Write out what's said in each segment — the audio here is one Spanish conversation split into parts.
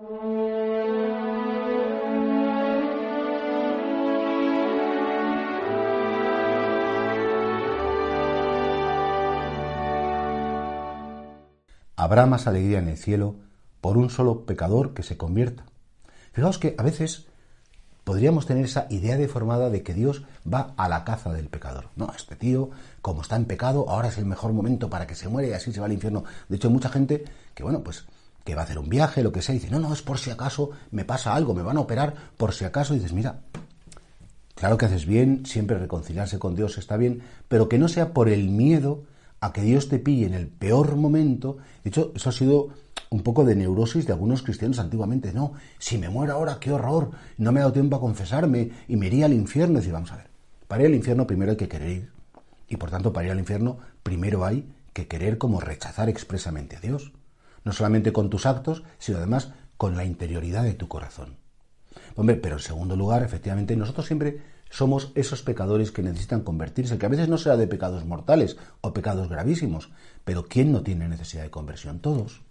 Habrá más alegría en el cielo por un solo pecador que se convierta. Fijaos que a veces podríamos tener esa idea deformada de que Dios va a la caza del pecador. No, este tío, como está en pecado, ahora es el mejor momento para que se muere y así se va al infierno. De hecho, hay mucha gente que, bueno, pues que va a hacer un viaje, lo que sea, y dice, no, no, es por si acaso me pasa algo, me van a operar, por si acaso, y dices, mira, claro que haces bien, siempre reconciliarse con Dios está bien, pero que no sea por el miedo a que Dios te pille en el peor momento. De hecho, eso ha sido un poco de neurosis de algunos cristianos antiguamente. No, si me muero ahora, qué horror, no me ha dado tiempo a confesarme y me iría al infierno. Y vamos a ver, para ir al infierno primero hay que querer ir. Y por tanto, para ir al infierno primero hay que querer como rechazar expresamente a Dios. No solamente con tus actos, sino además con la interioridad de tu corazón. Hombre, pero en segundo lugar, efectivamente, nosotros siempre somos esos pecadores que necesitan convertirse, que a veces no sea de pecados mortales o pecados gravísimos, pero ¿quién no tiene necesidad de conversión? Todos.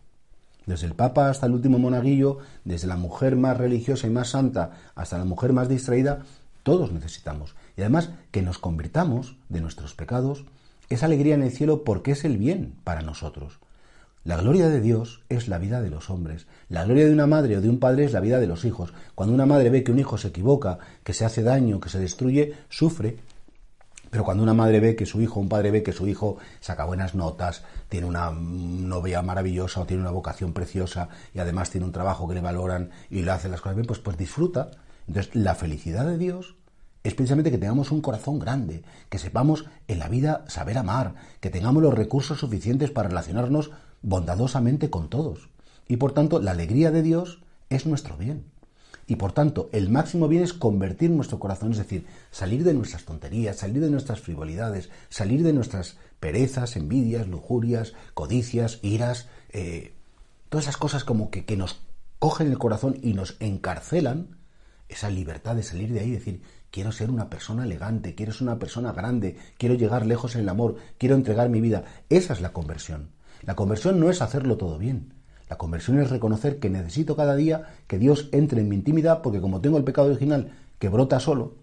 Desde el Papa hasta el último monaguillo, desde la mujer más religiosa y más santa hasta la mujer más distraída, todos necesitamos. Y además que nos convirtamos de nuestros pecados es alegría en el cielo porque es el bien para nosotros. La gloria de Dios es la vida de los hombres. La gloria de una madre o de un padre es la vida de los hijos. Cuando una madre ve que un hijo se equivoca, que se hace daño, que se destruye, sufre. Pero cuando una madre ve que su hijo, un padre ve que su hijo saca buenas notas, tiene una novia maravillosa o tiene una vocación preciosa y además tiene un trabajo que le valoran y le hace las cosas bien, pues, pues disfruta. Entonces, la felicidad de Dios es precisamente que tengamos un corazón grande, que sepamos en la vida saber amar, que tengamos los recursos suficientes para relacionarnos bondadosamente con todos. Y por tanto, la alegría de Dios es nuestro bien. Y por tanto, el máximo bien es convertir nuestro corazón, es decir, salir de nuestras tonterías, salir de nuestras frivolidades, salir de nuestras perezas, envidias, lujurias, codicias, iras, eh, todas esas cosas como que, que nos cogen el corazón y nos encarcelan, esa libertad de salir de ahí y decir, quiero ser una persona elegante, quiero ser una persona grande, quiero llegar lejos en el amor, quiero entregar mi vida. Esa es la conversión. La conversión no es hacerlo todo bien. La conversión es reconocer que necesito cada día que Dios entre en mi intimidad porque como tengo el pecado original que brota solo,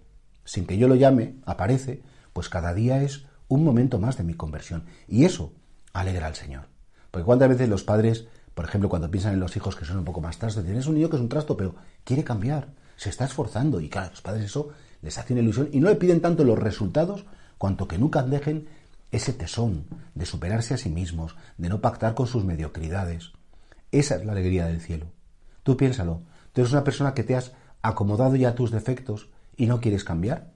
sin que yo lo llame, aparece, pues cada día es un momento más de mi conversión. Y eso alegra al Señor. Porque cuántas veces los padres, por ejemplo, cuando piensan en los hijos que son un poco más trastos, dicen, un niño que es un trasto, pero quiere cambiar, se está esforzando. Y claro, los padres eso les hace una ilusión y no le piden tanto los resultados cuanto que nunca dejen ese tesón de superarse a sí mismos, de no pactar con sus mediocridades. Esa es la alegría del cielo. Tú piénsalo, tú eres una persona que te has acomodado ya a tus defectos y no quieres cambiar.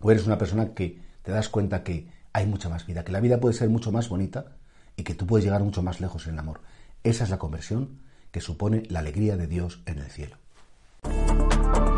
O eres una persona que te das cuenta que hay mucha más vida, que la vida puede ser mucho más bonita y que tú puedes llegar mucho más lejos en el amor. Esa es la conversión que supone la alegría de Dios en el cielo. Bye.